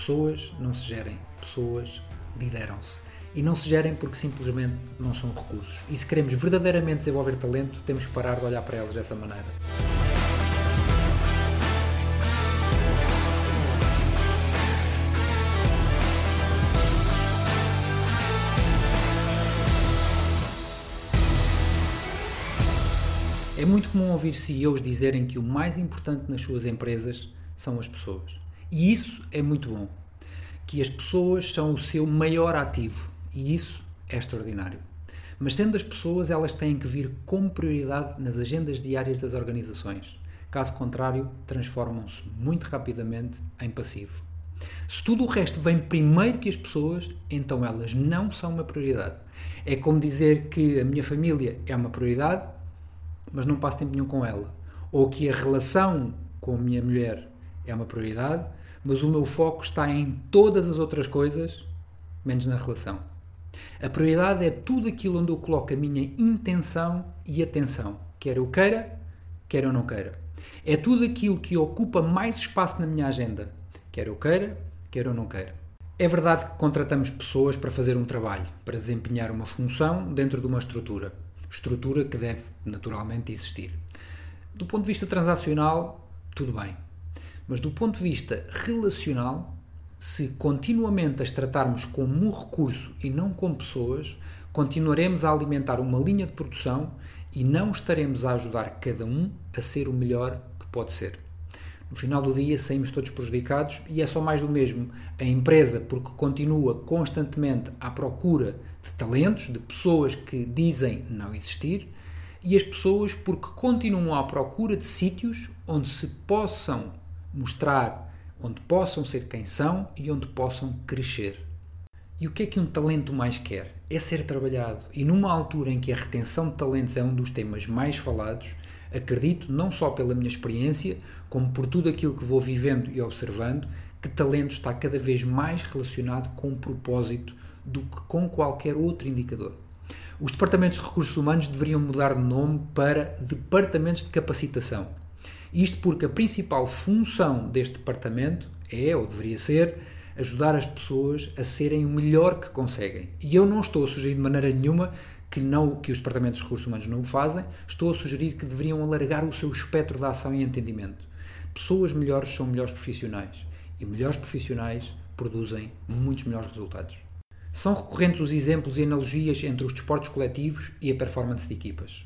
Pessoas não se gerem, pessoas lideram-se. E não se gerem porque simplesmente não são recursos. E se queremos verdadeiramente desenvolver talento, temos que parar de olhar para elas dessa maneira. É muito comum ouvir CEOs dizerem que o mais importante nas suas empresas são as pessoas. E isso é muito bom. Que as pessoas são o seu maior ativo. E isso é extraordinário. Mas sendo as pessoas, elas têm que vir como prioridade nas agendas diárias das organizações. Caso contrário, transformam-se muito rapidamente em passivo. Se tudo o resto vem primeiro que as pessoas, então elas não são uma prioridade. É como dizer que a minha família é uma prioridade mas não passo tempo nenhum com ela. Ou que a relação com a minha mulher é uma prioridade, mas o meu foco está em todas as outras coisas, menos na relação. A prioridade é tudo aquilo onde eu coloco a minha intenção e atenção, quer eu queira, quer eu não queira. É tudo aquilo que ocupa mais espaço na minha agenda, quer eu queira, quer eu não queira. É verdade que contratamos pessoas para fazer um trabalho, para desempenhar uma função dentro de uma estrutura estrutura que deve naturalmente existir. Do ponto de vista transacional, tudo bem. Mas do ponto de vista relacional, se continuamente as tratarmos como um recurso e não como pessoas, continuaremos a alimentar uma linha de produção e não estaremos a ajudar cada um a ser o melhor que pode ser. No final do dia saímos todos prejudicados e é só mais do mesmo. A empresa, porque continua constantemente à procura de talentos, de pessoas que dizem não existir, e as pessoas porque continuam à procura de sítios onde se possam mostrar, onde possam ser quem são e onde possam crescer. E o que é que um talento mais quer? É ser trabalhado. E numa altura em que a retenção de talentos é um dos temas mais falados, acredito, não só pela minha experiência, como por tudo aquilo que vou vivendo e observando, que talento está cada vez mais relacionado com o propósito do que com qualquer outro indicador. Os departamentos de recursos humanos deveriam mudar de nome para departamentos de capacitação. Isto porque a principal função deste departamento é, ou deveria ser, ajudar as pessoas a serem o melhor que conseguem. E eu não estou a sugerir de maneira nenhuma que, não, que os departamentos de recursos humanos não o fazem, estou a sugerir que deveriam alargar o seu espectro de ação e entendimento. Pessoas melhores são melhores profissionais e melhores profissionais produzem muitos melhores resultados. São recorrentes os exemplos e analogias entre os desportos coletivos e a performance de equipas.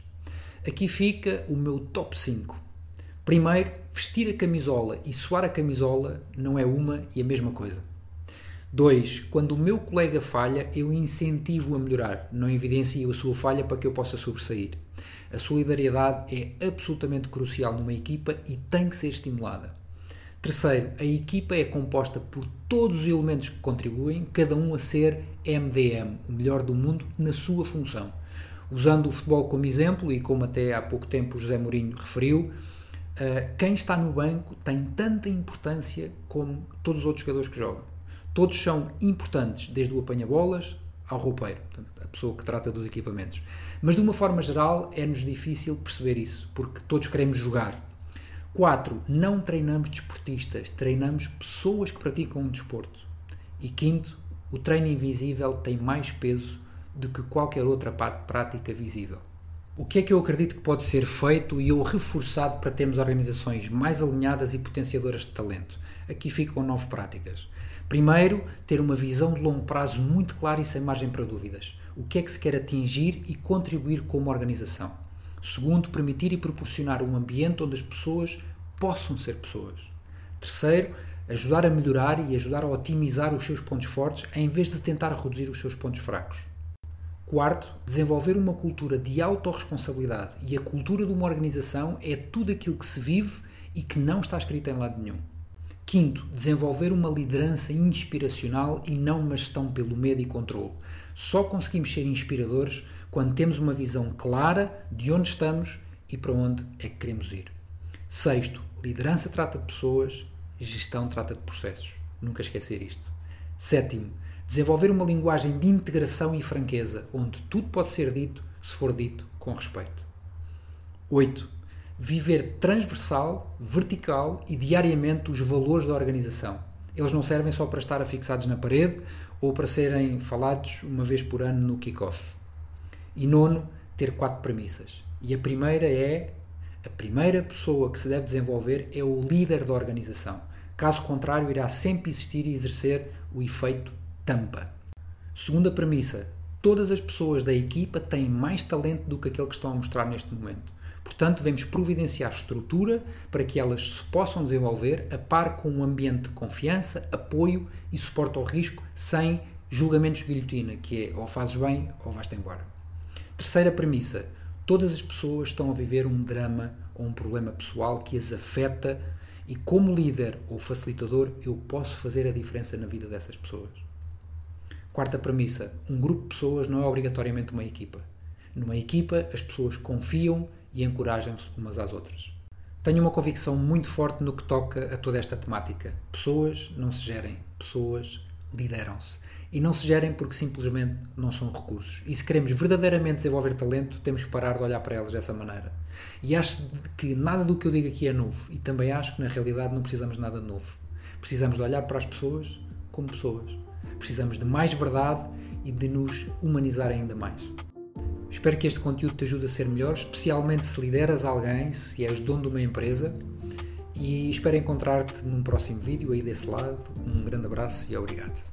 Aqui fica o meu top 5. Primeiro, vestir a camisola e suar a camisola não é uma e a mesma coisa. 2. Quando o meu colega falha, eu incentivo a melhorar, não evidencio a sua falha para que eu possa sobressair. A solidariedade é absolutamente crucial numa equipa e tem que ser estimulada. Terceiro, a equipa é composta por todos os elementos que contribuem, cada um a ser MDM, o melhor do mundo, na sua função. Usando o futebol como exemplo, e como até há pouco tempo José Mourinho referiu, eh, quem está no banco tem tanta importância como todos os outros jogadores que jogam. Todos são importantes, desde o apanha-bolas ao roupeiro, a pessoa que trata dos equipamentos. Mas de uma forma geral é-nos difícil perceber isso, porque todos queremos jogar 4. Não treinamos desportistas, treinamos pessoas que praticam um desporto. E quinto, o treino invisível tem mais peso do que qualquer outra prática visível. O que é que eu acredito que pode ser feito e ou reforçado para termos organizações mais alinhadas e potenciadoras de talento? Aqui ficam nove práticas. Primeiro, ter uma visão de longo prazo muito clara e sem margem para dúvidas. O que é que se quer atingir e contribuir como organização? Segundo, permitir e proporcionar um ambiente onde as pessoas possam ser pessoas. Terceiro, ajudar a melhorar e ajudar a otimizar os seus pontos fortes em vez de tentar reduzir os seus pontos fracos. Quarto, desenvolver uma cultura de autorresponsabilidade e a cultura de uma organização é tudo aquilo que se vive e que não está escrito em lado nenhum. Quinto, desenvolver uma liderança inspiracional e não uma gestão pelo medo e controle. Só conseguimos ser inspiradores quando temos uma visão clara de onde estamos e para onde é que queremos ir. Sexto, liderança trata de pessoas, gestão trata de processos. Nunca esquecer isto. Sétimo, desenvolver uma linguagem de integração e franqueza, onde tudo pode ser dito se for dito com respeito. Oito, viver transversal, vertical e diariamente os valores da organização. Eles não servem só para estar afixados na parede ou para serem falados uma vez por ano no kick-off. E nono, ter quatro premissas. E a primeira é: a primeira pessoa que se deve desenvolver é o líder da organização. Caso contrário, irá sempre existir e exercer o efeito tampa. Segunda premissa: todas as pessoas da equipa têm mais talento do que aquele que estão a mostrar neste momento. Portanto, devemos providenciar estrutura para que elas se possam desenvolver a par com um ambiente de confiança, apoio e suporte ao risco, sem julgamentos de guilhotina, que é ou fazes bem ou vais-te embora. Terceira premissa: todas as pessoas estão a viver um drama ou um problema pessoal que as afeta e, como líder ou facilitador, eu posso fazer a diferença na vida dessas pessoas. Quarta premissa: um grupo de pessoas não é obrigatoriamente uma equipa. Numa equipa, as pessoas confiam e encorajam-se umas às outras. Tenho uma convicção muito forte no que toca a toda esta temática. Pessoas não se gerem, pessoas lideram-se. E não se gerem porque simplesmente não são recursos. E se queremos verdadeiramente desenvolver talento, temos que parar de olhar para elas dessa maneira. E acho que nada do que eu digo aqui é novo. E também acho que na realidade não precisamos de nada de novo. Precisamos de olhar para as pessoas como pessoas. Precisamos de mais verdade e de nos humanizar ainda mais. Espero que este conteúdo te ajude a ser melhor, especialmente se lideras alguém, se és dono de uma empresa. E espero encontrar-te num próximo vídeo aí desse lado. Um grande abraço e obrigado.